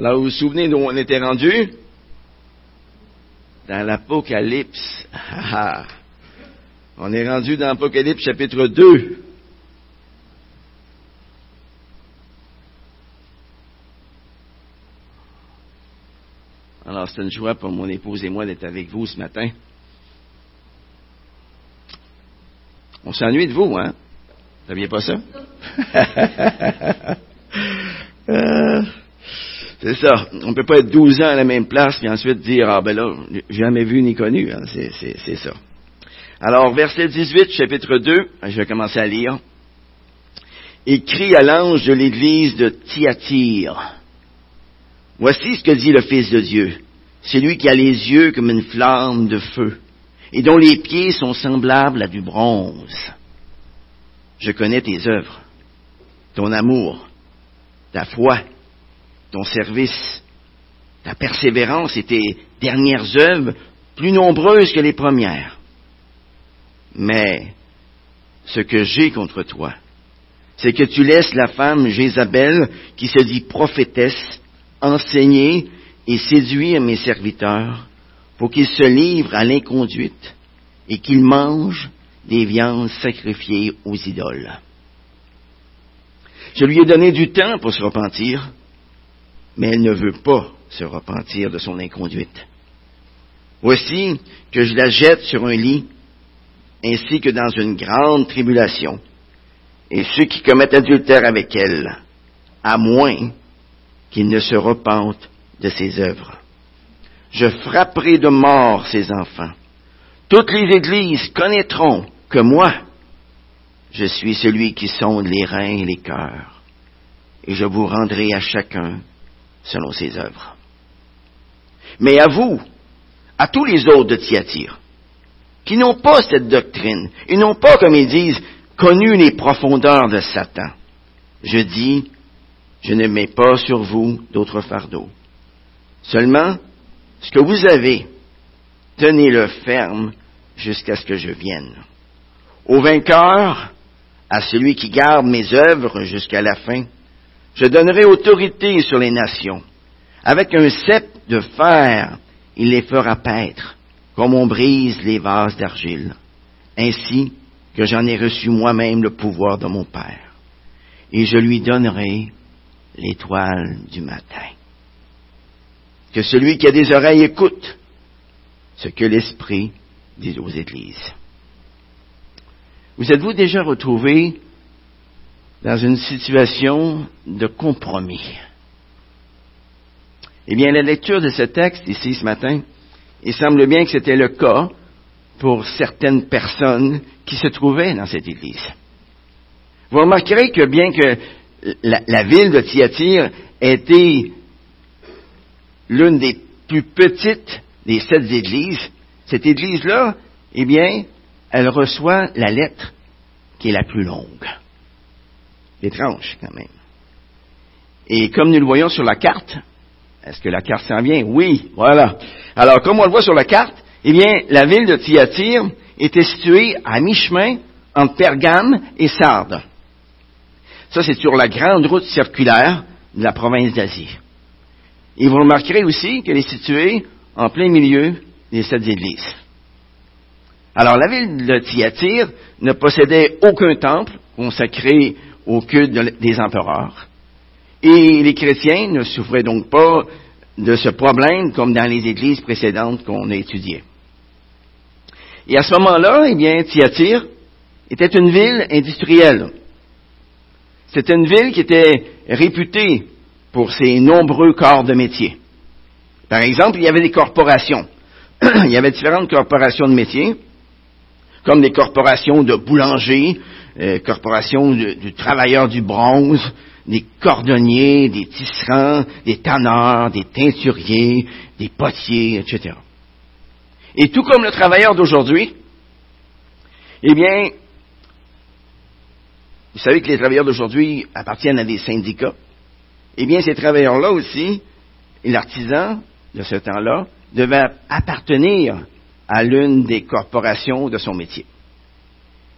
Alors, vous vous souvenez d'où on était rendu? Dans l'Apocalypse. Ah, ah. on est rendu dans l'Apocalypse chapitre 2. Alors, c'est une joie pour mon épouse et moi d'être avec vous ce matin. On s'ennuie de vous, hein? Vous saviez pas ça? Euh, c'est ça. On peut pas être 12 ans à la même place et ensuite dire, ah ben là, jamais vu ni connu. Hein. C'est ça. Alors, verset 18, chapitre 2, je vais commencer à lire. Écrit à l'ange de l'église de Thyatire. Voici ce que dit le Fils de Dieu. C'est lui qui a les yeux comme une flamme de feu et dont les pieds sont semblables à du bronze. Je connais tes œuvres, ton amour, ta foi, ton service, ta persévérance et tes dernières œuvres plus nombreuses que les premières. Mais ce que j'ai contre toi, c'est que tu laisses la femme Jézabel, qui se dit prophétesse, enseigner et séduire mes serviteurs pour qu'ils se livrent à l'inconduite et qu'ils mangent des viandes sacrifiées aux idoles. Je lui ai donné du temps pour se repentir, mais elle ne veut pas se repentir de son inconduite. Voici que je la jette sur un lit, ainsi que dans une grande tribulation, et ceux qui commettent adultère avec elle, à moins qu'ils ne se repentent de ses œuvres. Je frapperai de mort ses enfants. Toutes les églises connaîtront que moi, je suis celui qui sonde les reins et les cœurs, et je vous rendrai à chacun selon ses œuvres. Mais à vous, à tous les autres de Thyatire, qui n'ont pas cette doctrine, et n'ont pas, comme ils disent, connu les profondeurs de Satan, je dis, je ne mets pas sur vous d'autres fardeaux. Seulement, ce que vous avez, tenez-le ferme jusqu'à ce que je vienne. Au vainqueur, à celui qui garde mes œuvres jusqu'à la fin, je donnerai autorité sur les nations. Avec un cep de fer, il les fera paître, comme on brise les vases d'argile, ainsi que j'en ai reçu moi-même le pouvoir de mon Père. Et je lui donnerai l'étoile du matin. Que celui qui a des oreilles écoute ce que l'Esprit dit aux Églises. Vous êtes-vous déjà retrouvé dans une situation de compromis? Eh bien, la lecture de ce texte ici ce matin, il semble bien que c'était le cas pour certaines personnes qui se trouvaient dans cette église. Vous remarquerez que bien que la, ville de Thyatire était l'une des plus petites des sept églises, cette église-là, eh bien, elle reçoit la lettre qui est la plus longue. Étrange, quand même. Et comme nous le voyons sur la carte, est-ce que la carte s'en vient? Oui, voilà. Alors, comme on le voit sur la carte, eh bien, la ville de Thyatire était située à mi-chemin entre Pergame et Sardes. Ça, c'est sur la grande route circulaire de la province d'Asie. Et vous remarquerez aussi qu'elle est située en plein milieu des sept églises. Alors, la ville de Thyatire ne possédait aucun temple consacré au culte des empereurs. Et les chrétiens ne souffraient donc pas de ce problème comme dans les églises précédentes qu'on a étudiées. Et à ce moment-là, eh bien, Thyatire était une ville industrielle. C'était une ville qui était réputée pour ses nombreux corps de métier. Par exemple, il y avait des corporations. il y avait différentes corporations de métiers, comme des corporations de boulangers, euh, corporations du travailleur du bronze, des cordonniers, des tisserands, des tanneurs, des teinturiers, des potiers, etc. Et tout comme le travailleur d'aujourd'hui, eh bien, vous savez que les travailleurs d'aujourd'hui appartiennent à des syndicats. Eh bien, ces travailleurs-là aussi, l'artisan de ce temps-là, devait appartenir à l'une des corporations de son métier.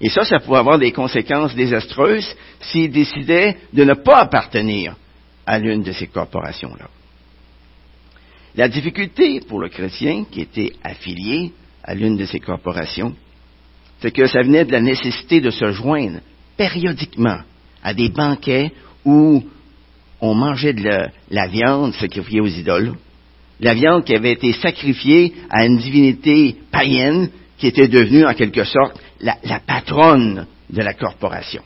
Et ça, ça pouvait avoir des conséquences désastreuses s'il décidait de ne pas appartenir à l'une de ces corporations-là. La difficulté pour le chrétien qui était affilié à l'une de ces corporations, c'est que ça venait de la nécessité de se joindre périodiquement à des banquets où on mangeait de la, viande sacrifiée aux idoles, la viande qui avait été sacrifiée à une divinité païenne qui était devenue en quelque sorte la, patronne de la corporation.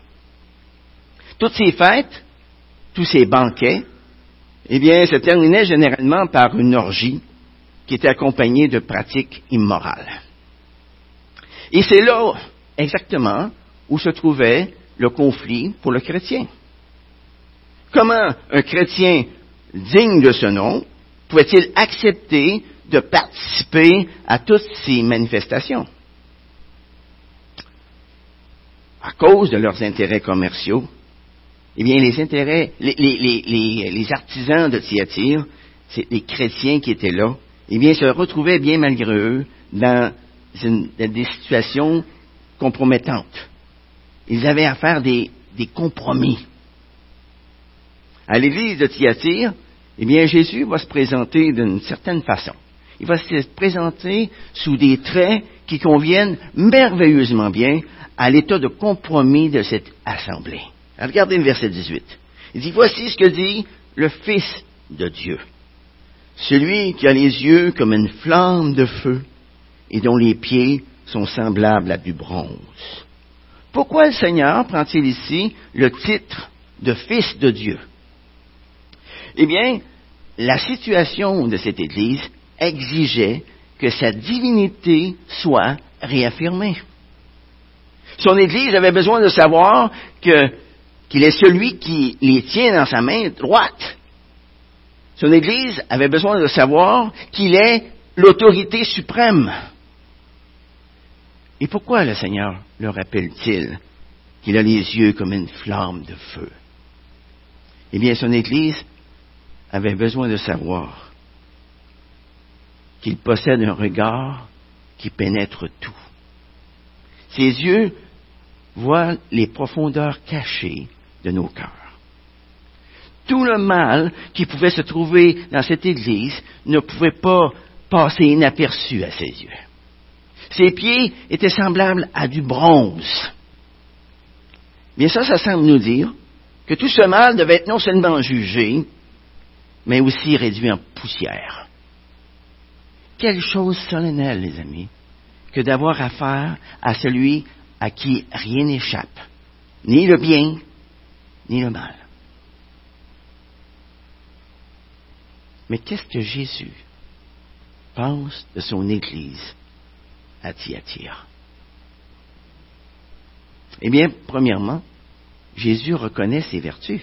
Toutes ces fêtes, tous ces banquets, eh bien, se terminaient généralement par une orgie qui était accompagnée de pratiques immorales. Et c'est là, exactement, où se trouvait le conflit pour le chrétien. Comment un chrétien digne de ce nom pouvait-il accepter de participer à toutes ces manifestations? À cause de leurs intérêts commerciaux, eh bien, les intérêts, les, artisans de Thyatire, c'est les chrétiens qui étaient là, eh bien, se retrouvaient bien malgré eux dans, des situations compromettantes. Ils avaient à faire des, des compromis. À l'église de Thyatire, eh bien, Jésus va se présenter d'une certaine façon. Il va se présenter sous des traits qui conviennent merveilleusement bien à l'état de compromis de cette assemblée. Regardez le verset 18. Il dit, voici ce que dit le Fils de Dieu. Celui qui a les yeux comme une flamme de feu et dont les pieds sont semblables à du bronze. Pourquoi le Seigneur prend-il ici le titre de Fils de Dieu? Eh bien, la situation de cette Église exigeait que sa divinité soit réaffirmée. Son Église avait besoin de savoir qu'il est celui qui les tient dans sa main droite. Son Église avait besoin de savoir qu'il est l'autorité suprême. Et pourquoi le Seigneur le rappelle-t-il qu'il a les yeux comme une flamme de feu? Eh bien, son Église avait besoin de savoir qu'il possède un regard qui pénètre tout. Ses yeux voient les profondeurs cachées de nos cœurs. Tout le mal qui pouvait se trouver dans cette Église ne pouvait pas passer inaperçu à ses yeux. Ses pieds étaient semblables à du bronze. Bien ça, ça semble nous dire que tout ce mal devait être non seulement jugé, mais aussi réduit en poussière. Quelle chose solennelle, les amis, que d'avoir affaire à celui à qui rien n'échappe, ni le bien, ni le mal. Mais qu'est-ce que Jésus pense de son Église à Thyatire? Eh bien, premièrement, Jésus reconnaît ses vertus.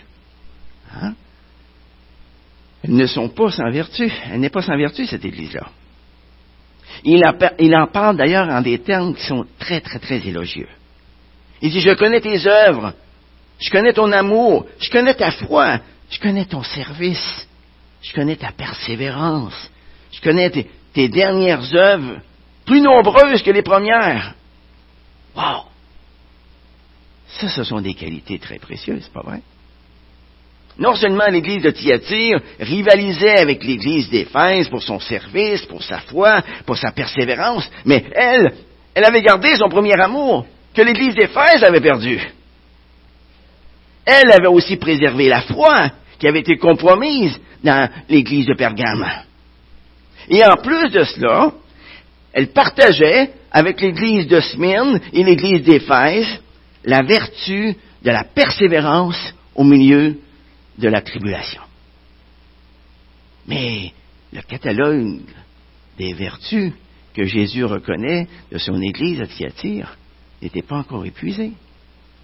Hein? Elles ne sont pas sans vertu. Elle n'est pas sans vertu, cette Église-là. Il, en parle d'ailleurs en des termes qui sont très, très, très élogieux. Il dit, je connais tes œuvres, je connais ton amour, je connais ta foi, je connais ton service, je connais ta persévérance, je connais tes, dernières œuvres, plus nombreuses que les premières. Wow! Ça, ce sont des qualités très précieuses, pas vrai? Non seulement l'église de Thyatire rivalisait avec l'église d'Éphèse pour son service, pour sa foi, pour sa persévérance, mais elle, elle avait gardé son premier amour que l'église d'Éphèse avait perdu. Elle avait aussi préservé la foi qui avait été compromise dans l'église de Pergame. Et en plus de cela, elle partageait avec l'église de Smyrne et l'église d'Éphèse la vertu de la persévérance au milieu de la tribulation. Mais le catalogue des vertus que Jésus reconnaît de son Église à Thyatire n'était pas encore épuisé.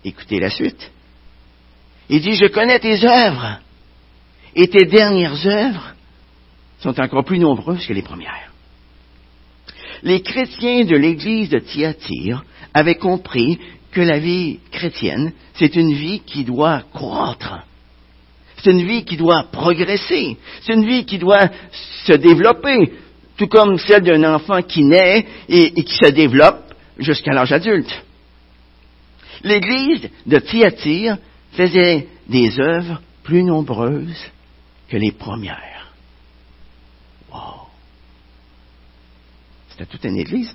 Écoutez la suite. Il dit, je connais tes œuvres, et tes dernières œuvres sont encore plus nombreuses que les premières. Les chrétiens de l'Église de Thyatire avaient compris que la vie chrétienne, c'est une vie qui doit croître, c'est une vie qui doit progresser. C'est une vie qui doit se développer, tout comme celle d'un enfant qui naît et, qui se développe jusqu'à l'âge adulte. L'Église de Thyatire faisait des œuvres plus nombreuses que les premières. Wow. C'était toute une église.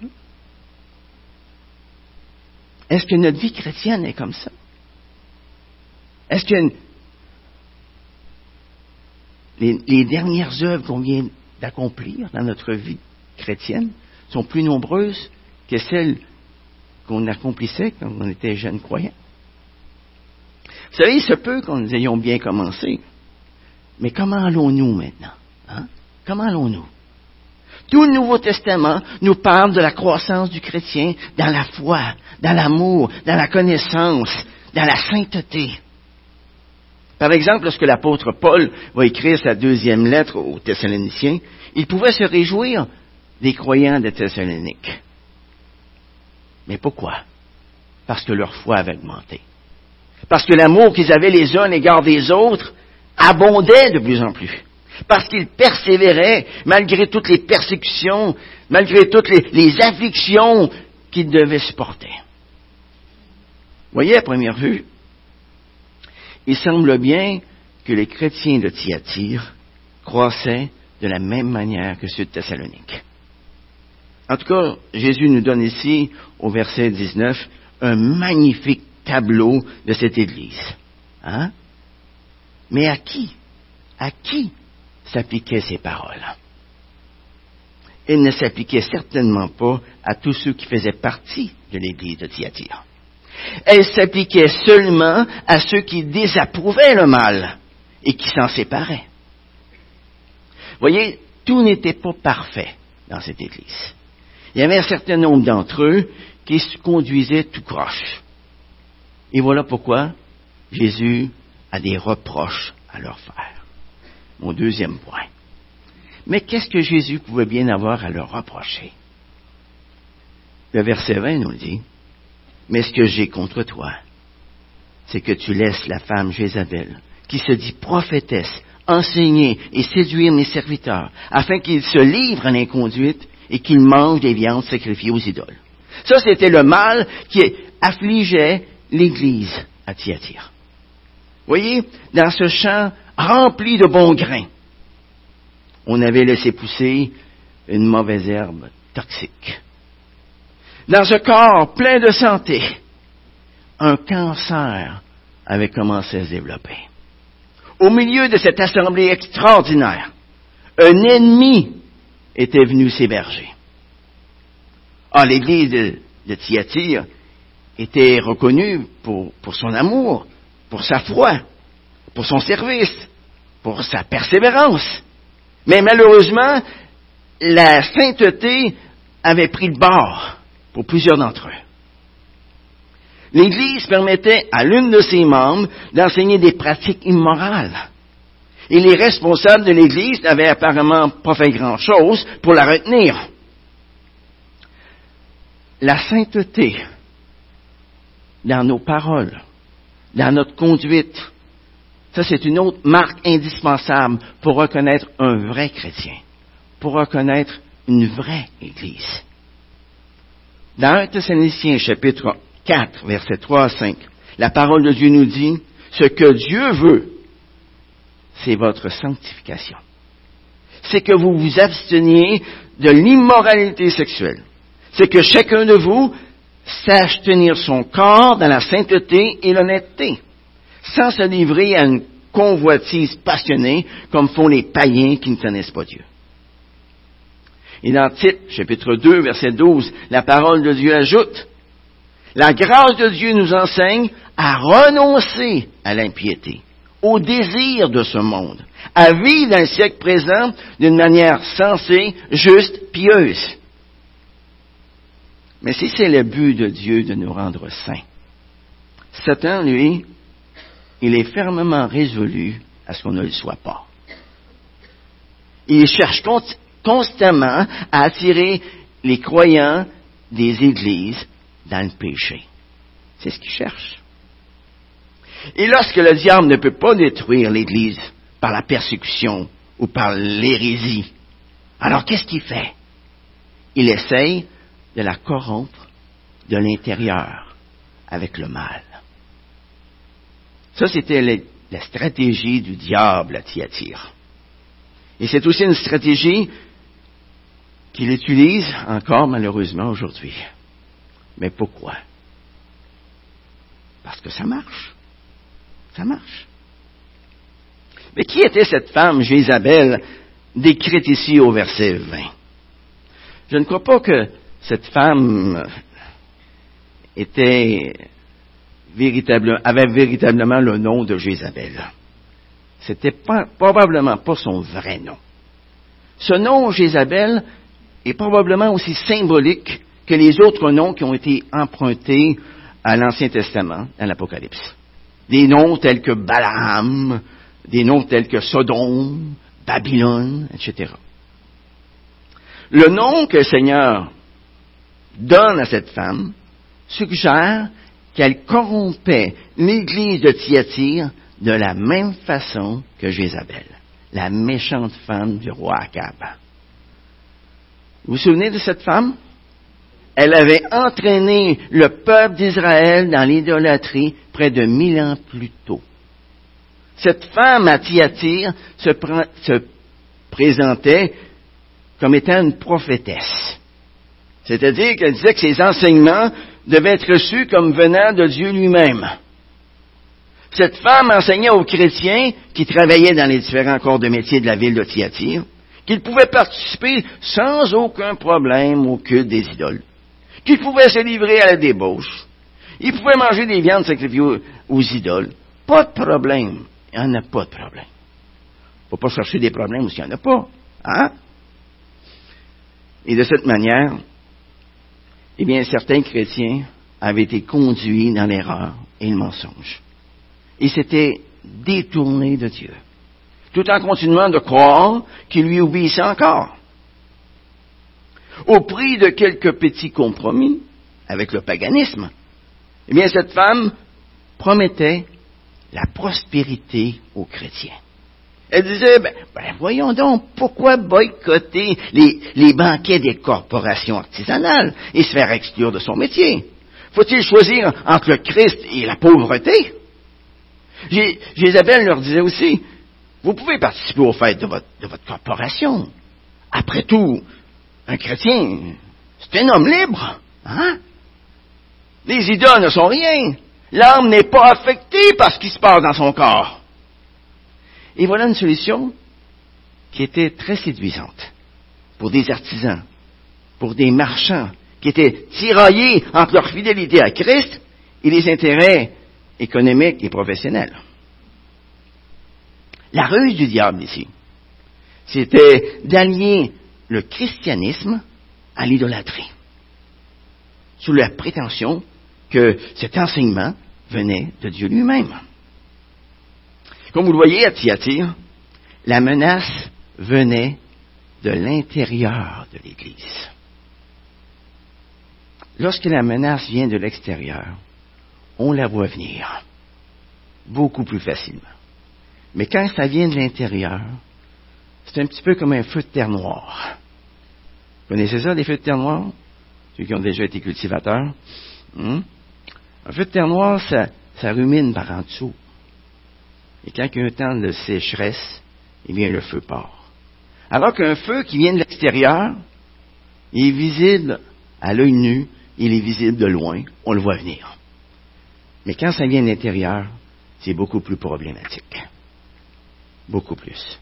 Est-ce que notre vie chrétienne est comme ça? Est-ce que les, dernières œuvres qu'on vient d'accomplir dans notre vie chrétienne sont plus nombreuses que celles qu'on accomplissait quand on était jeunes croyants? Vous savez, il se peut qu'on nous ayons bien commencé, mais comment allons-nous maintenant? Hein? Comment allons-nous? Tout le Nouveau Testament nous parle de la croissance du chrétien dans la foi, dans l'amour, dans la connaissance, dans la sainteté. Par exemple, lorsque l'apôtre Paul va écrire sa deuxième lettre aux Thessaloniciens, il pouvait se réjouir des croyants de Thessalonique. Mais pourquoi? Parce que leur foi avait augmenté. Parce que l'amour qu'ils avaient les uns à l'égard des autres abondait de plus en plus. Parce qu'ils persévéraient malgré toutes les persécutions, malgré toutes les, afflictions qu'ils devaient supporter. Voyez à première vue, il semble bien que les chrétiens de Thyatire croissaient de la même manière que ceux de Thessalonique. En tout cas, Jésus nous donne ici, au verset 19, un magnifique tableau de cette Église. Hein? Mais à qui? À qui s'appliquaient ces paroles? Elles ne s'appliquaient certainement pas à tous ceux qui faisaient partie de l'Église de Thyatire. Elles s'appliquaient seulement à ceux qui désapprouvaient le mal et qui s'en séparaient. Voyez, tout n'était pas parfait dans cette Église. Il y avait un certain nombre d'entre eux qui se conduisaient tout croche. Et voilà pourquoi Jésus a des reproches à leur faire. Mon deuxième point. Mais qu'est-ce que Jésus pouvait bien avoir à leur reprocher? Le verset 20 nous le dit. Mais ce que j'ai contre toi, c'est que tu laisses la femme Jézabel, qui se dit prophétesse, enseigner et séduire mes serviteurs, afin qu'ils se livrent à l'inconduite et qu'ils mangent des viandes sacrifiées aux idoles. Ça, c'était le mal qui affligeait l'Église à Thyatire. Voyez, dans ce champ rempli de bons grains, on avait laissé pousser une mauvaise herbe toxique. Dans ce corps plein de santé, un cancer avait commencé à se développer. Au milieu de cette assemblée extraordinaire, un ennemi était venu s'héberger. Ah, l'Église de, de était reconnu pour, pour son amour, pour sa foi, pour son service, pour sa persévérance. Mais malheureusement, la sainteté avait pris le bord pour plusieurs d'entre eux. L'Église permettait à l'une de ses membres d'enseigner des pratiques immorales. Et les responsables de l'Église n'avaient apparemment pas fait grand-chose pour la retenir. La sainteté dans nos paroles, dans notre conduite. Ça, c'est une autre marque indispensable pour reconnaître un vrai chrétien, pour reconnaître une vraie Église. Dans 1 Thessaloniciens chapitre 4, versets 3 à 5, la parole de Dieu nous dit, ce que Dieu veut, c'est votre sanctification. C'est que vous vous absteniez de l'immoralité sexuelle. C'est que chacun de vous sache tenir son corps dans la sainteté et l'honnêteté, sans se livrer à une convoitise passionnée comme font les païens qui ne connaissent pas Dieu. Et dans Tite, chapitre 2, verset 12, la parole de Dieu ajoute, la grâce de Dieu nous enseigne à renoncer à l'impiété, au désir de ce monde, à vivre dans le siècle présent d'une manière sensée, juste, pieuse. Mais si c'est le but de Dieu de nous rendre saints, Satan, lui, il est fermement résolu à ce qu'on ne le soit pas. Il cherche constamment à attirer les croyants des églises dans le péché. C'est ce qu'il cherche. Et lorsque le diable ne peut pas détruire l'Église par la persécution ou par l'hérésie, alors qu'est-ce qu'il fait? Il essaye de la corrompre de l'intérieur avec le mal. Ça, c'était la stratégie du diable à Thyatire. Et c'est aussi une stratégie qu'il utilise encore malheureusement aujourd'hui. Mais pourquoi? Parce que ça marche. Ça marche. Mais qui était cette femme, Jézabel, décrite ici au verset 20? Je ne crois pas que cette femme était avait véritablement le nom de Jézabel. C'était probablement pas son vrai nom. Ce nom Jézabel est probablement aussi symbolique que les autres noms qui ont été empruntés à l'Ancien Testament, à l'Apocalypse. Des noms tels que Balaam, des noms tels que Sodome, Babylone, etc. Le nom que le Seigneur donne à cette femme suggère qu'elle corrompait l'église de Thyatire de la même façon que Jézabel, la méchante femme du roi Akab. Vous vous souvenez de cette femme? Elle avait entraîné le peuple d'Israël dans l'idolâtrie près de mille ans plus tôt. Cette femme à Thyatire se, se présentait comme étant une prophétesse. C'est-à-dire qu'elle disait que ses enseignements devaient être reçus comme venant de Dieu lui-même. Cette femme enseignait aux chrétiens qui travaillaient dans les différents corps de métier de la ville de Thyatire qu'ils pouvaient participer sans aucun problème au culte des idoles, qu'ils pouvaient se livrer à la débauche, ils pouvaient manger des viandes sacrifiées aux, idoles. Pas de problème. Il n'y en a pas de problème. Il ne faut pas chercher des problèmes où il n'y en a pas. Hein? Et de cette manière, eh bien, certains chrétiens avaient été conduits dans l'erreur et le mensonge. Ils s'étaient détournés de Dieu, tout en continuant de croire qu'ils lui obéissaient encore. Au prix de quelques petits compromis avec le paganisme, eh bien, cette femme promettait la prospérité aux chrétiens. Elle disait, ben, ben, voyons donc, pourquoi boycotter les, les, banquets des corporations artisanales et se faire exclure de son métier? Faut-il choisir entre le Christ et la pauvreté? Jézabel leur disait aussi, vous pouvez participer aux fêtes de votre, de votre corporation. Après tout, un chrétien, c'est un homme libre. Hein? Les idoles ne sont rien. L'âme n'est pas affectée par ce qui se passe dans son corps. Et voilà une solution qui était très séduisante pour des artisans, pour des marchands qui étaient tiraillés entre leur fidélité à Christ et les intérêts économiques et professionnels. La ruse du diable ici, c'était d'allier le christianisme à l'idolâtrie, sous la prétention que cet enseignement venait de Dieu lui-même. Comme vous le voyez à Thyatire, la menace venait de l'intérieur de l'Église. Lorsque la menace vient de l'extérieur, on la voit venir beaucoup plus facilement. Mais quand ça vient de l'intérieur, c'est un petit peu comme un feu de terre noire. Vous connaissez ça, des feux de terre noire? Ceux qui ont déjà été cultivateurs. Hmm? Un feu de terre noire, ça, ça rumine par en dessous. Et quand il y a un temps de sécheresse, eh bien, le feu part. Alors qu'un feu qui vient de l'extérieur, il est visible à l'œil nu, il est visible de loin, on le voit venir. Mais quand ça vient de l'intérieur, c'est beaucoup plus problématique. Beaucoup plus.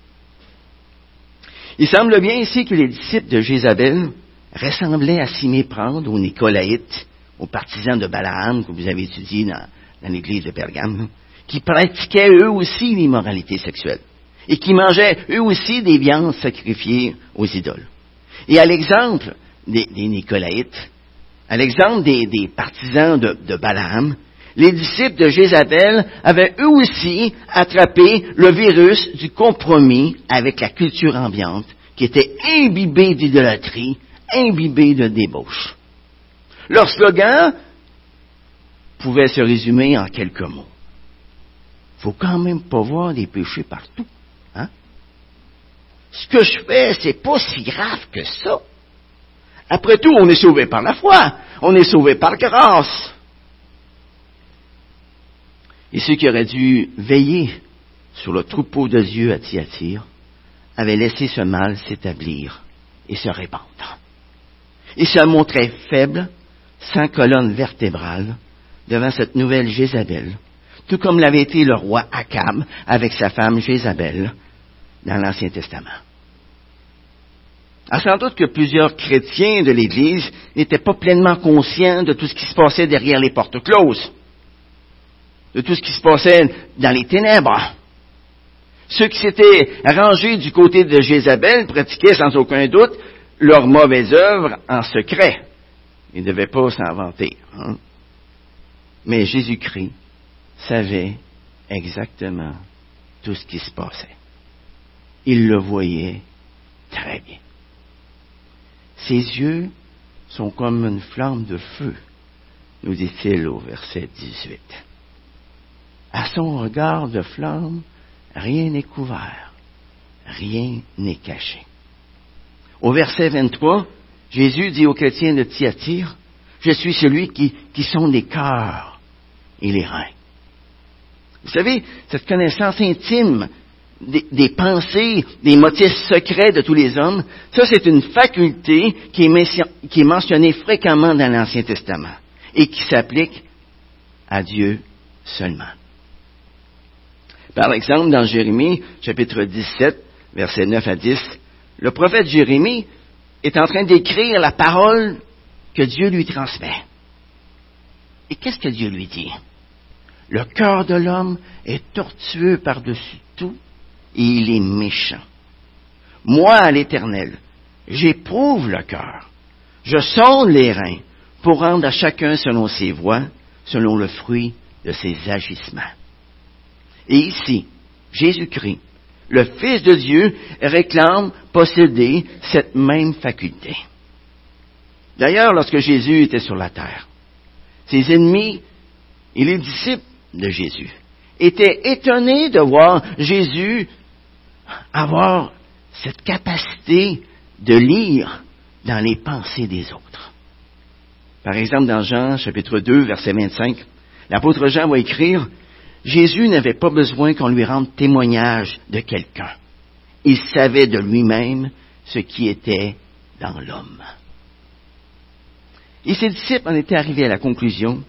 Il semble bien ici que les disciples de Jézabel ressemblaient à s'y méprendre aux Nicolaïtes, aux partisans de Balaam que vous avez étudiés dans, l'église de Pergame qui pratiquaient eux aussi l'immoralité sexuelle et qui mangeaient eux aussi des viandes sacrifiées aux idoles. Et à l'exemple des, Nicolaïtes, à l'exemple des, partisans de Balaam, les disciples de Jézabel avaient eux aussi attrapé le virus du compromis avec la culture ambiante qui était imbibée d'idolâtrie, imbibée de débauche. Leur slogan pouvait se résumer en quelques mots faut quand même pas voir des péchés partout. Hein? Ce que je fais, c'est pas si grave que ça. Après tout, on est sauvé par la foi. On est sauvé par grâce. Et ceux qui auraient dû veiller sur le troupeau de Dieu à Thyatire avaient laissé ce mal s'établir et se répandre. Il se montrait faible, sans colonne vertébrale, devant cette nouvelle Jézabel, tout comme l'avait été le roi Akab avec sa femme Jézabel dans l'Ancien Testament. Alors, sans doute que plusieurs chrétiens de l'Église n'étaient pas pleinement conscients de tout ce qui se passait derrière les portes closes, de tout ce qui se passait dans les ténèbres. Ceux qui s'étaient rangés du côté de Jézabel pratiquaient sans aucun doute leurs mauvaises œuvres en secret. Ils ne devaient pas s'en. Hein. Mais Jésus-Christ savait exactement tout ce qui se passait. Il le voyait très bien. Ses yeux sont comme une flamme de feu, nous dit-il au verset 18. À son regard de flamme, rien n'est couvert, rien n'est caché. Au verset 23, Jésus dit aux chrétiens de Thyatire, Je suis celui qui, qui sonde les cœurs et les reins. Vous savez, cette connaissance intime des, pensées, des motifs secrets de tous les hommes, ça c'est une faculté qui est mentionnée fréquemment dans l'Ancien Testament et qui s'applique à Dieu seulement. Par exemple, dans Jérémie, chapitre 17, versets 9 à 10, le prophète Jérémie est en train d'écrire la parole que Dieu lui transmet. Et qu'est-ce que Dieu lui dit? Le cœur de l'homme est tortueux par-dessus tout et il est méchant. Moi, l'Éternel, j'éprouve le cœur. Je sonde les reins pour rendre à chacun selon ses voies, selon le fruit de ses agissements. Et ici, Jésus-Christ, le Fils de Dieu, réclame posséder cette même faculté. D'ailleurs, lorsque Jésus était sur la terre, ses ennemis et les disciples de Jésus étaient étonnés de voir Jésus avoir cette capacité de lire dans les pensées des autres. Par exemple, dans Jean chapitre 2, verset 25, l'apôtre Jean va écrire, Jésus n'avait pas besoin qu'on lui rende témoignage de quelqu'un. Il savait de lui-même ce qui était dans l'homme. Et ses disciples en étaient arrivés à la conclusion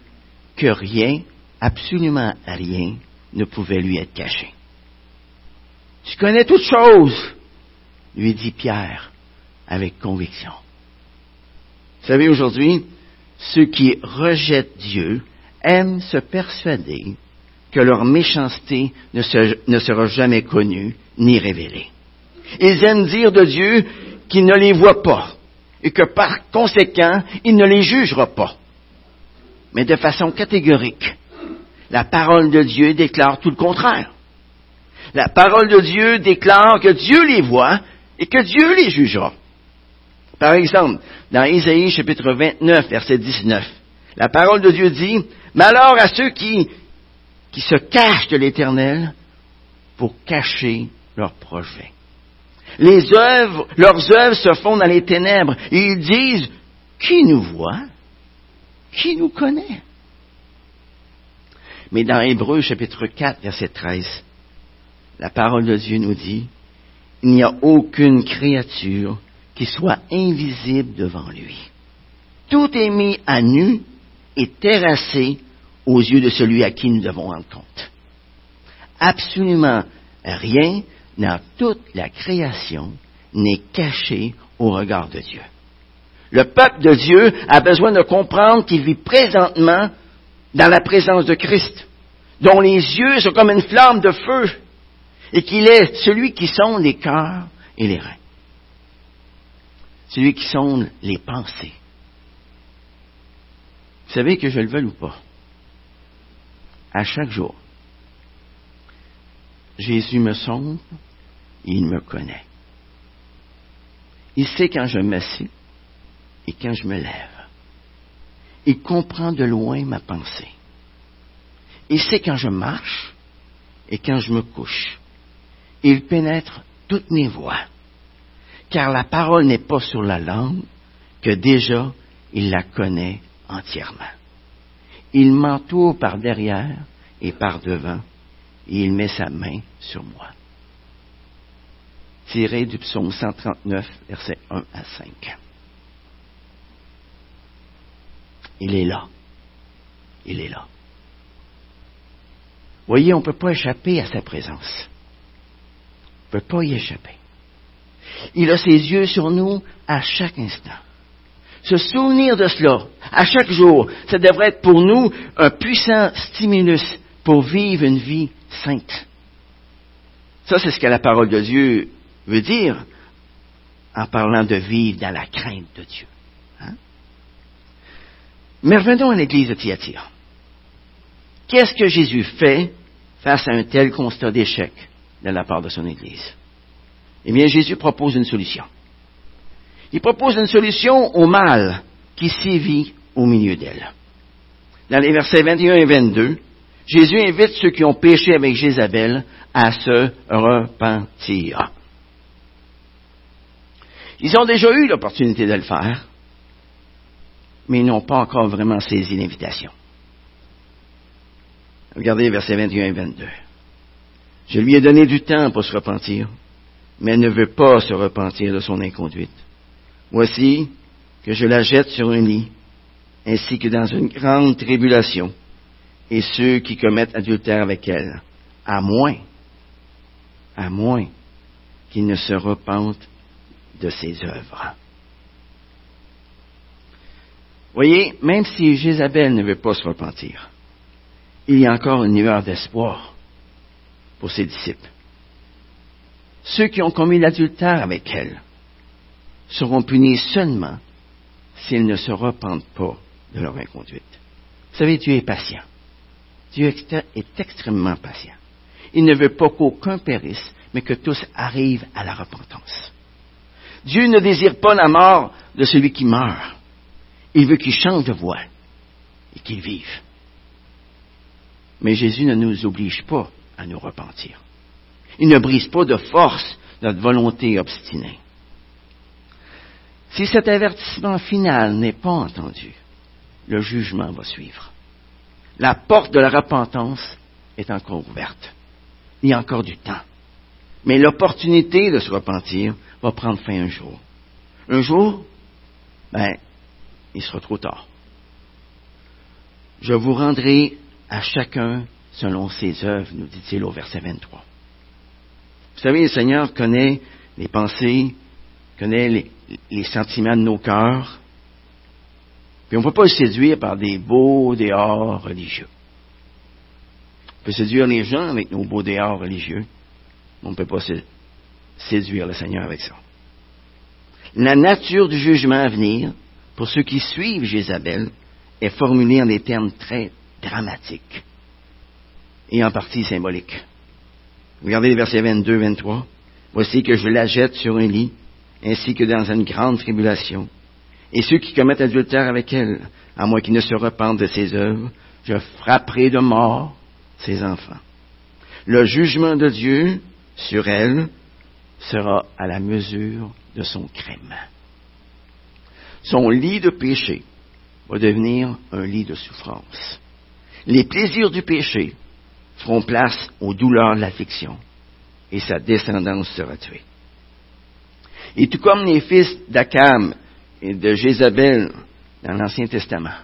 que rien, absolument rien, ne pouvait lui être caché. Tu connais toutes choses, lui dit Pierre avec conviction. Vous savez, aujourd'hui, ceux qui rejettent Dieu aiment se persuader que leur méchanceté ne, sera jamais connue ni révélée. Ils aiment dire de Dieu qu'il ne les voit pas et que par conséquent, il ne les jugera pas. Mais de façon catégorique, la parole de Dieu déclare tout le contraire. La parole de Dieu déclare que Dieu les voit et que Dieu les jugera. Par exemple, dans Isaïe chapitre 29, verset 19, la parole de Dieu dit, Malheur à ceux qui, qui se cachent de l'Éternel pour cacher leurs projets. Œuvres, leurs œuvres se font dans les ténèbres et ils disent, qui nous voit? Qui nous connaît? Mais dans Hébreu chapitre 4, verset 13, la parole de Dieu nous dit, il n'y a aucune créature qui soit invisible devant lui. Tout est mis à nu et terrassé aux yeux de celui à qui nous devons rendre compte. Absolument rien dans toute la création n'est caché au regard de Dieu. Le peuple de Dieu a besoin de comprendre qu'il vit présentement dans la présence de Christ, dont les yeux sont comme une flamme de feu, et qu'il est celui qui sonde les cœurs et les reins, celui qui sonde les pensées. Vous savez que je le veuille ou pas, à chaque jour, Jésus me sonde il me connaît. Il sait quand je m'assieds et quand je me lève. Il comprend de loin ma pensée. Il sait quand je marche et quand je me couche. Il pénètre toutes mes voies, car la parole n'est pas sur la langue que déjà il la connaît entièrement. Il m'entoure par derrière et par devant, et il met sa main sur moi. Tiré du psaume 139, versets 1 à 5. Il est là. Il est là. Voyez, on ne peut pas échapper à sa présence. On ne peut pas y échapper. Il a ses yeux sur nous à chaque instant. Se souvenir de cela, à chaque jour, ça devrait être pour nous un puissant stimulus pour vivre une vie sainte. Ça, c'est ce que la parole de Dieu veut dire en parlant de vivre dans la crainte de Dieu. Hein? Mais revenons à l'église de Thyatire. Qu'est-ce que Jésus fait face à un tel constat d'échec de la part de son Église? Eh bien, Jésus propose une solution. Il propose une solution au mal qui sévit au milieu d'elle. Dans les versets 21 et 22, Jésus invite ceux qui ont péché avec Jézabel à se repentir. Ils ont déjà eu l'opportunité de le faire, mais ils n'ont pas encore vraiment saisi l'invitation. Regardez versets 21 et 22. Je lui ai donné du temps pour se repentir, mais elle ne veut pas se repentir de son inconduite. Voici que je la jette sur un lit, ainsi que dans une grande tribulation, et ceux qui commettent adultère avec elle, à moins, à moins qu'ils ne se repentent de ses œuvres. Voyez, même si Jézabel ne veut pas se repentir, il y a encore une lueur d'espoir pour ses disciples. Ceux qui ont commis l'adultère avec elle seront punis seulement s'ils ne se repentent pas de leur inconduite. Vous savez, Dieu est patient. Dieu est extrêmement patient. Il ne veut pas qu'aucun périsse, mais que tous arrivent à la repentance. Dieu ne désire pas la mort de celui qui meurt. Il veut qu'il change de voie et qu'il vive. Mais Jésus ne nous oblige pas à nous repentir. Il ne brise pas de force notre volonté obstinée. Si cet avertissement final n'est pas entendu, le jugement va suivre. La porte de la repentance est encore ouverte. Il y a encore du temps. Mais l'opportunité de se repentir va prendre fin un jour. Un jour, ben, il sera trop tard. Je vous rendrai à chacun selon ses œuvres, nous dit-il au verset 23. Vous savez, le Seigneur connaît les pensées, connaît les, sentiments de nos cœurs. Puis on ne peut pas le séduire par des beaux dehors religieux. On peut séduire les gens avec nos beaux dehors religieux, mais on ne peut pas séduire le Seigneur avec ça. La nature du jugement à venir, pour ceux qui suivent Jézabel, est formulée en des termes très dramatiques et en partie symboliques. Regardez les versets 22-23. Voici que je la jette sur un lit, ainsi que dans une grande tribulation. Et ceux qui commettent adultère avec elle, à moins qu'ils ne se repentent de ses œuvres, je frapperai de mort ses enfants. Le jugement de Dieu sur elle sera à la mesure de son crime. Son lit de péché va devenir un lit de souffrance. Les plaisirs du péché feront place aux douleurs de l'affliction et sa descendance sera tuée. Et tout comme les fils d'Akam et de Jézabel dans l'Ancien Testament,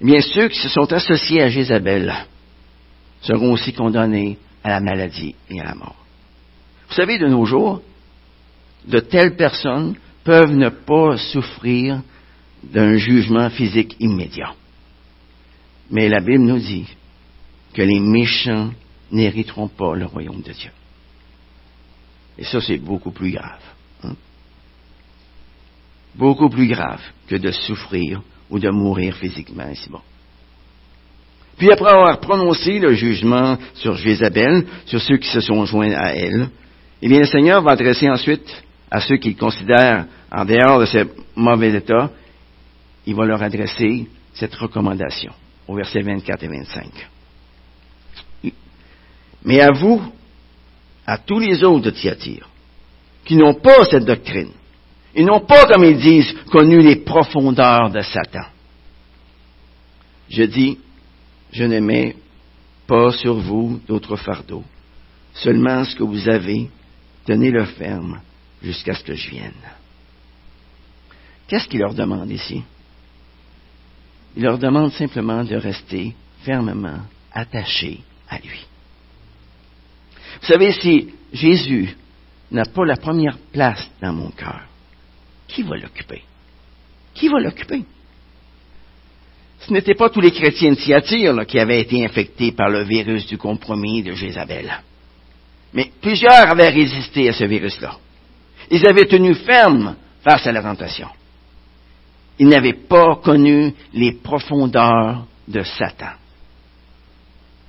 bien ceux qui se sont associés à Jézabel seront aussi condamnés à la maladie et à la mort. Vous savez, de nos jours, de telles personnes peuvent ne pas souffrir d'un jugement physique immédiat. Mais la Bible nous dit que les méchants n'hériteront pas le royaume de Dieu. Et ça, c'est beaucoup plus grave. Beaucoup plus grave que de souffrir ou de mourir physiquement ici bon. Puis après avoir prononcé le jugement sur Jézabel, sur ceux qui se sont joints à elle, eh bien le Seigneur va adresser ensuite à ceux qu'il considère en dehors de ce mauvais état, il va leur adresser cette recommandation au verset 24 et 25. Mais à vous, à tous les autres de Thyatire, qui n'ont pas cette doctrine, ils n'ont pas, comme ils disent, connu les profondeurs de Satan. Je dis, je ne mets pas sur vous d'autres fardeaux, seulement ce que vous avez, tenez-le ferme jusqu'à ce que je vienne. Qu'est-ce qu'il leur demande ici? il leur demande simplement de rester fermement attachés à lui. Vous savez, si Jésus n'a pas la première place dans mon cœur, qui va l'occuper? Qui va l'occuper? Ce n'étaient pas tous les chrétiens de Thyatire qui avaient été infectés par le virus du compromis de Jézabel. Mais plusieurs avaient résisté à ce virus-là. Ils avaient tenu ferme face à la tentation. Ils n'avaient pas connu les profondeurs de Satan.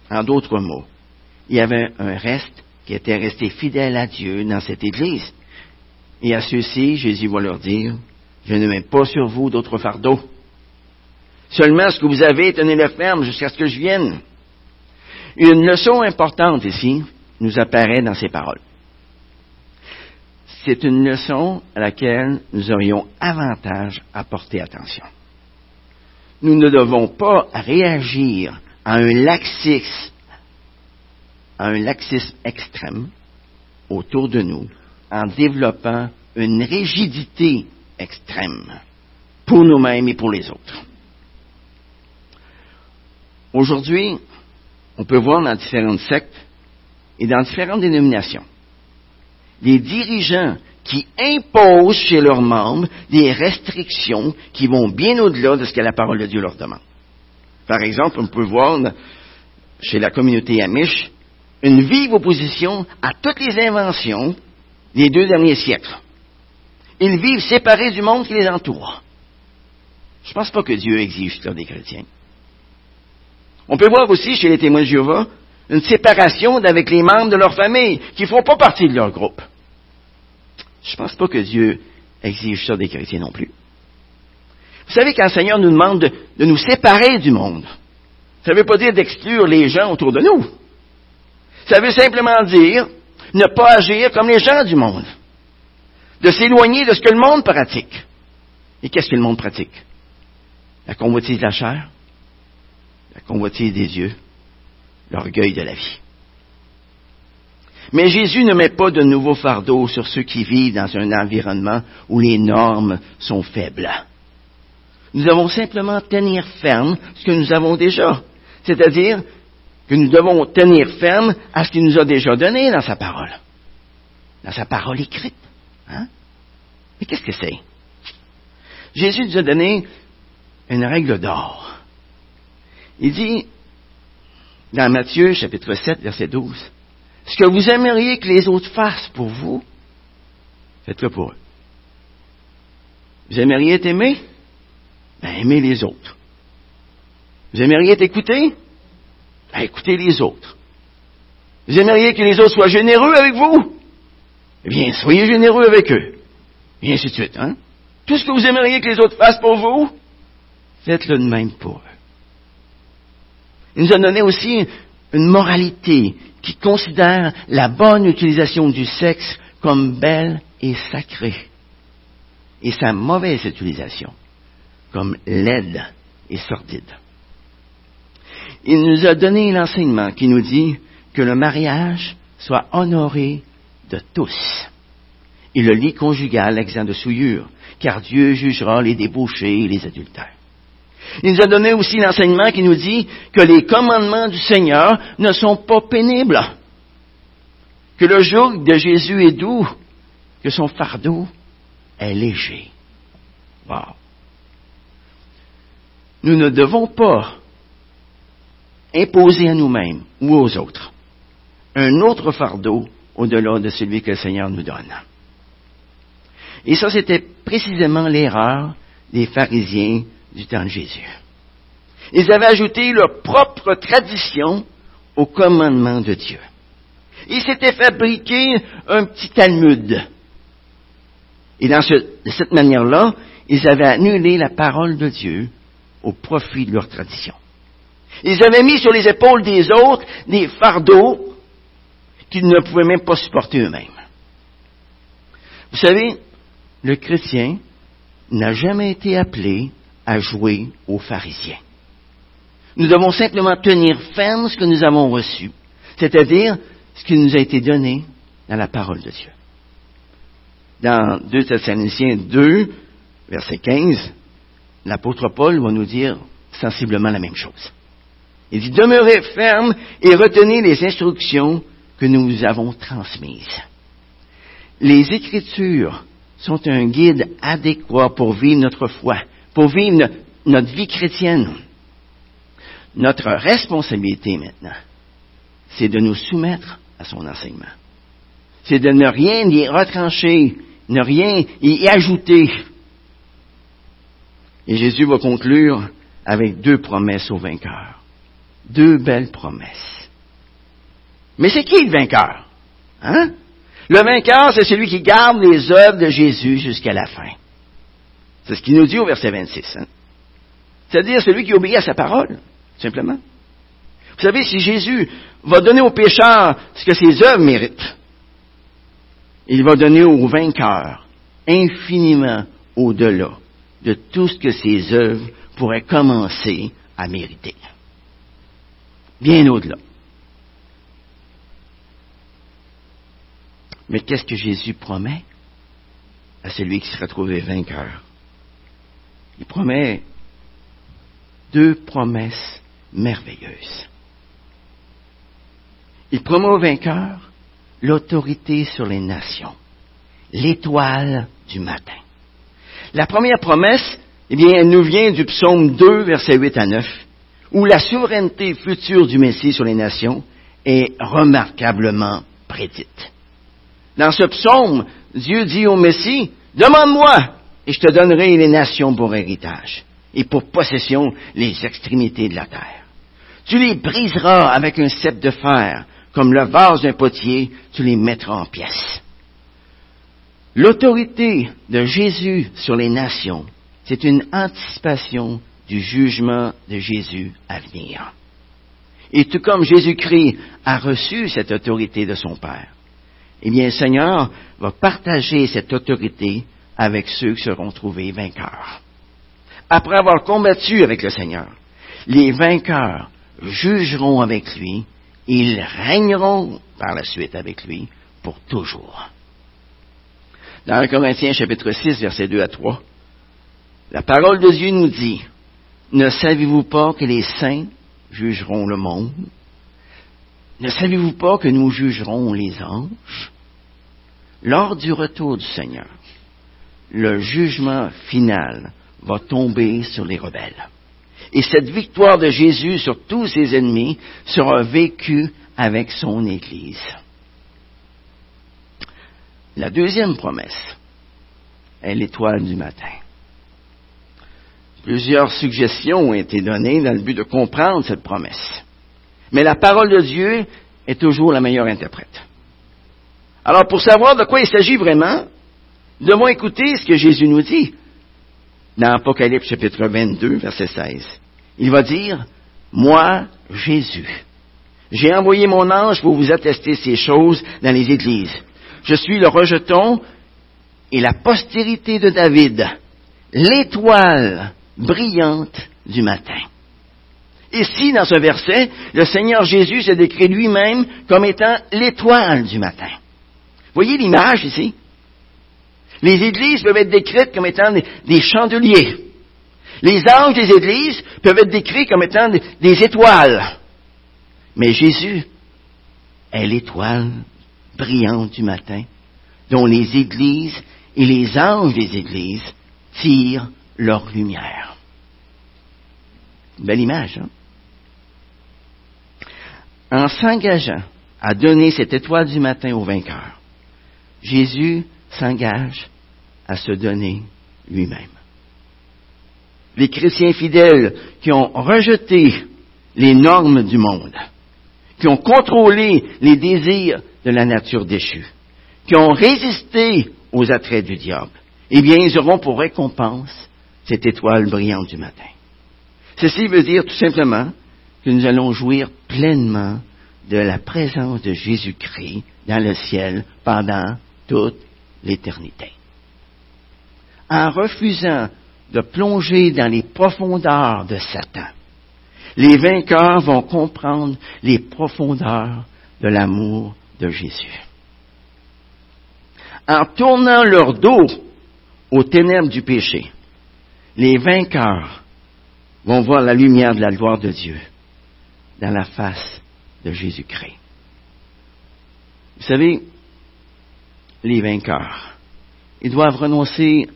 En d'autres mots, il y avait un reste qui était resté fidèle à Dieu dans cette Église. Et à ceux-ci, Jésus va leur dire, je ne mets pas sur vous d'autres fardeaux. Seulement ce que vous avez, tenez-le ferme jusqu'à ce que je vienne. Une leçon importante ici nous apparaît dans ces paroles. C'est une leçon à laquelle nous aurions avantage à porter attention. Nous ne devons pas réagir à un laxisme, à un laxisme extrême autour de nous en développant une rigidité extrême pour nous-mêmes et pour les autres. Aujourd'hui, on peut voir dans différentes sectes et dans différentes dénominations des dirigeants qui imposent chez leurs membres des restrictions qui vont bien au-delà de ce que la parole de Dieu leur demande. Par exemple, on peut voir chez la communauté Amish une vive opposition à toutes les inventions des deux derniers siècles. Ils vivent séparés du monde qui les entoure. Je ne pense pas que Dieu exige cela des chrétiens. On peut voir aussi chez les témoins de Jéhovah une séparation avec les membres de leur famille qui ne font pas partie de leur groupe. Je ne pense pas que Dieu exige ça des chrétiens non plus. Vous savez qu'un Seigneur nous demande de, de, nous séparer du monde. Ça ne veut pas dire d'exclure les gens autour de nous. Ça veut simplement dire ne pas agir comme les gens du monde. De s'éloigner de ce que le monde pratique. Et qu'est-ce que le monde pratique? La convoitise de la chair, la convoitise des yeux, l'orgueil de la vie. Mais Jésus ne met pas de nouveaux fardeaux sur ceux qui vivent dans un environnement où les normes sont faibles. Nous devons simplement tenir ferme ce que nous avons déjà, c'est-à-dire que nous devons tenir ferme à ce qu'il nous a déjà donné dans sa parole, dans sa parole écrite. Hein? Mais qu'est-ce que c'est? Jésus nous a donné une règle d'or. Il dit, dans Matthieu chapitre 7, verset 12, ce que vous aimeriez que les autres fassent pour vous, faites-le pour eux. Vous aimeriez être aimé? Ben, aimez les autres. Vous aimeriez être écouté? Ben, écoutez les autres. Vous aimeriez que les autres soient généreux avec vous? Eh bien, soyez généreux avec eux. Et ainsi de suite, hein? Tout ce que vous aimeriez que les autres fassent pour vous, faites-le de même pour eux. Il nous a donné aussi une moralité qui considère la bonne utilisation du sexe comme belle et sacrée, et sa mauvaise utilisation comme laide et sordide. Il nous a donné l'enseignement qui nous dit que le mariage soit honoré de tous et le lit conjugal exempt de souillure, car Dieu jugera les débauchés et les adultères. Il nous a donné aussi l'enseignement qui nous dit que les commandements du Seigneur ne sont pas pénibles, que le joug de Jésus est doux, que son fardeau est léger. Wow. Nous ne devons pas imposer à nous-mêmes ou aux autres un autre fardeau au-delà de celui que le Seigneur nous donne. Et ça, c'était précisément l'erreur des pharisiens du temps de Jésus. Ils avaient ajouté leur propre tradition au commandement de Dieu. Ils s'étaient fabriqué un petit Talmud. Et de cette manière-là, ils avaient annulé la parole de Dieu au profit de leur tradition. Ils avaient mis sur les épaules des autres des fardeaux qu'ils ne pouvaient même pas supporter eux-mêmes. Vous savez, le chrétien n'a jamais été appelé à jouer aux pharisiens. Nous devons simplement tenir ferme ce que nous avons reçu, c'est-à-dire ce qui nous a été donné dans la parole de Dieu. Dans 2 Thessaloniciens 2, verset 15, l'apôtre Paul va nous dire sensiblement la même chose. Il dit, demeurez ferme et retenez les instructions que nous vous avons transmises. Les Écritures sont un guide adéquat pour vivre notre foi, pour vivre notre vie chrétienne. Notre responsabilité maintenant, c'est de nous soumettre à son enseignement. C'est de ne rien y retrancher, ne rien y ajouter. Et Jésus va conclure avec deux promesses au vainqueur. Deux belles promesses. Mais c'est qui le vainqueur? Hein? Le vainqueur, c'est celui qui garde les œuvres de Jésus jusqu'à la fin. C'est ce qu'il nous dit au verset 26. Hein? C'est-à-dire celui qui obéit à sa parole, simplement. Vous savez, si Jésus va donner aux pécheurs ce que ses œuvres méritent, il va donner aux vainqueurs infiniment au-delà de tout ce que ses œuvres pourraient commencer à mériter. Bien au-delà. Mais qu'est-ce que Jésus promet à celui qui sera trouvé vainqueur? Il promet deux promesses merveilleuses. Il promet au vainqueur l'autorité sur les nations, l'étoile du matin. La première promesse, eh bien, elle nous vient du psaume 2, versets 8 à 9, où la souveraineté future du Messie sur les nations est remarquablement prédite. Dans ce psaume, Dieu dit au Messie, Demande-moi, et je te donnerai les nations pour héritage, et pour possession les extrémités de la terre. Tu les briseras avec un cep de fer, comme le vase d'un potier, tu les mettras en pièces. L'autorité de Jésus sur les nations, c'est une anticipation du jugement de Jésus à venir. Et tout comme Jésus-Christ a reçu cette autorité de son Père, eh bien, le Seigneur va partager cette autorité avec ceux qui seront trouvés vainqueurs. Après avoir combattu avec le Seigneur, les vainqueurs jugeront avec lui, ils régneront par la suite avec lui pour toujours. Dans 1 Corinthiens chapitre 6, versets 2 à 3, la parole de Dieu nous dit, Ne savez-vous pas que les saints jugeront le monde? Ne savez-vous pas que nous jugerons les anges? Lors du retour du Seigneur, le jugement final va tomber sur les rebelles. Et cette victoire de Jésus sur tous ses ennemis sera vécue avec son Église. La deuxième promesse est l'étoile du matin. Plusieurs suggestions ont été données dans le but de comprendre cette promesse. Mais la parole de Dieu est toujours la meilleure interprète. Alors, pour savoir de quoi il s'agit vraiment, devons écouter ce que Jésus nous dit dans Apocalypse chapitre 22, verset 16. Il va dire, Moi, Jésus, j'ai envoyé mon ange pour vous attester ces choses dans les églises. Je suis le rejeton et la postérité de David, l'étoile brillante du matin. Ici, dans ce verset, le Seigneur Jésus se décrit lui-même comme étant l'étoile du matin. Voyez l'image ici? Les églises peuvent être décrites comme étant des, chandeliers. Les anges des églises peuvent être décrits comme étant des, des étoiles. Mais Jésus est l'étoile brillante du matin dont les églises et les anges des églises tirent leur lumière. Belle image, hein? En s'engageant à donner cette étoile du matin au vainqueur, Jésus s'engage à se donner lui-même. Les chrétiens fidèles qui ont rejeté les normes du monde, qui ont contrôlé les désirs de la nature déchue, qui ont résisté aux attraits du diable, eh bien, ils auront pour récompense cette étoile brillante du matin. Ceci veut dire tout simplement que nous allons jouir pleinement de la présence de Jésus-Christ dans le ciel pendant toute l'éternité. En refusant de plonger dans les profondeurs de Satan, les vainqueurs vont comprendre les profondeurs de l'amour de Jésus. En tournant leur dos aux ténèbres du péché, les vainqueurs vont voir la lumière de la gloire de Dieu dans la face de Jésus-Christ. Vous savez, les vainqueurs, ils doivent renoncer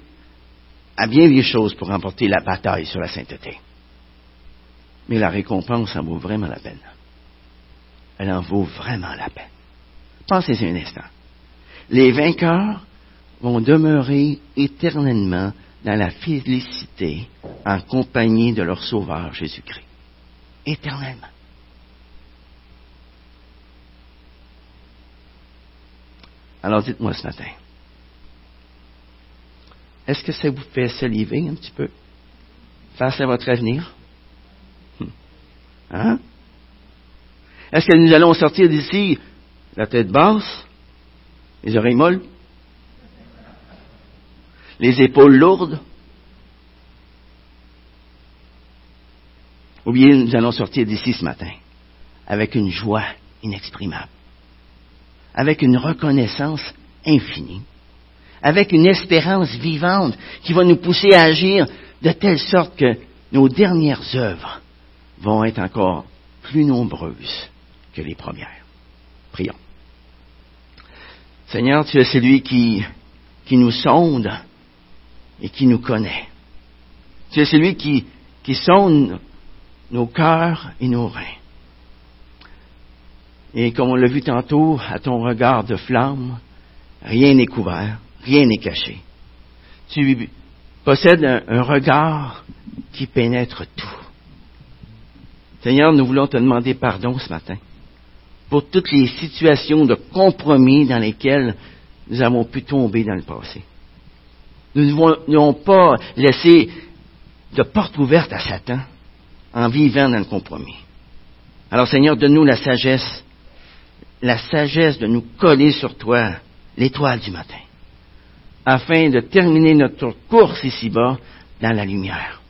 à bien des choses pour remporter la bataille sur la sainteté. Mais la récompense en vaut vraiment la peine. Elle en vaut vraiment la peine. Pensez-y un instant. Les vainqueurs vont demeurer éternellement dans la félicité en compagnie de leur Sauveur Jésus-Christ. Éternellement. Alors dites-moi ce matin, est-ce que ça vous fait saliver un petit peu face à votre avenir? Hmm. Hein? Est-ce que nous allons sortir d'ici la tête basse, les oreilles molles, les épaules lourdes? Ou bien nous allons sortir d'ici ce matin avec une joie inexprimable, avec une reconnaissance infinie, avec une espérance vivante qui va nous pousser à agir de telle sorte que nos dernières œuvres vont être encore plus nombreuses que les premières. Prions. Seigneur, tu es celui qui, qui nous sonde et qui nous connaît. Tu es celui qui, qui sonde nos cœurs et nos reins. Et comme on l'a vu tantôt, à ton regard de flamme, rien n'est couvert, rien n'est caché. Tu possèdes un, un, regard qui pénètre tout. Seigneur, nous voulons te demander pardon ce matin pour toutes les situations de compromis dans lesquelles nous avons pu tomber dans le passé. Nous ne voulons pas laisser de porte ouverte à Satan en vivant dans le compromis. Alors Seigneur, donne-nous la sagesse, la sagesse de nous coller sur toi, l'étoile du matin, afin de terminer notre course ici-bas dans la lumière.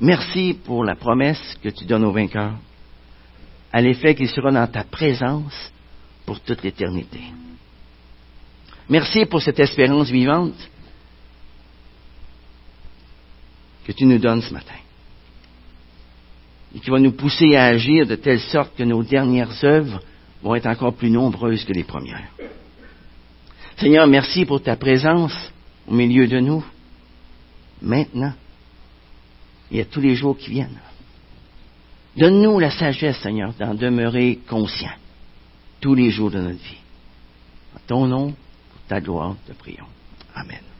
Merci pour la promesse que tu donnes aux vainqueurs, à l'effet qu'il sera dans ta présence pour toute l'éternité. Merci pour cette espérance vivante que tu nous donnes ce matin et qui va nous pousser à agir de telle sorte que nos dernières œuvres vont être encore plus nombreuses que les premières. Seigneur, merci pour ta présence au milieu de nous, maintenant et à tous les jours qui viennent. Donne-nous la sagesse, Seigneur, d'en demeurer conscient tous les jours de notre vie. En ton nom, pour ta gloire, te prions. Amen.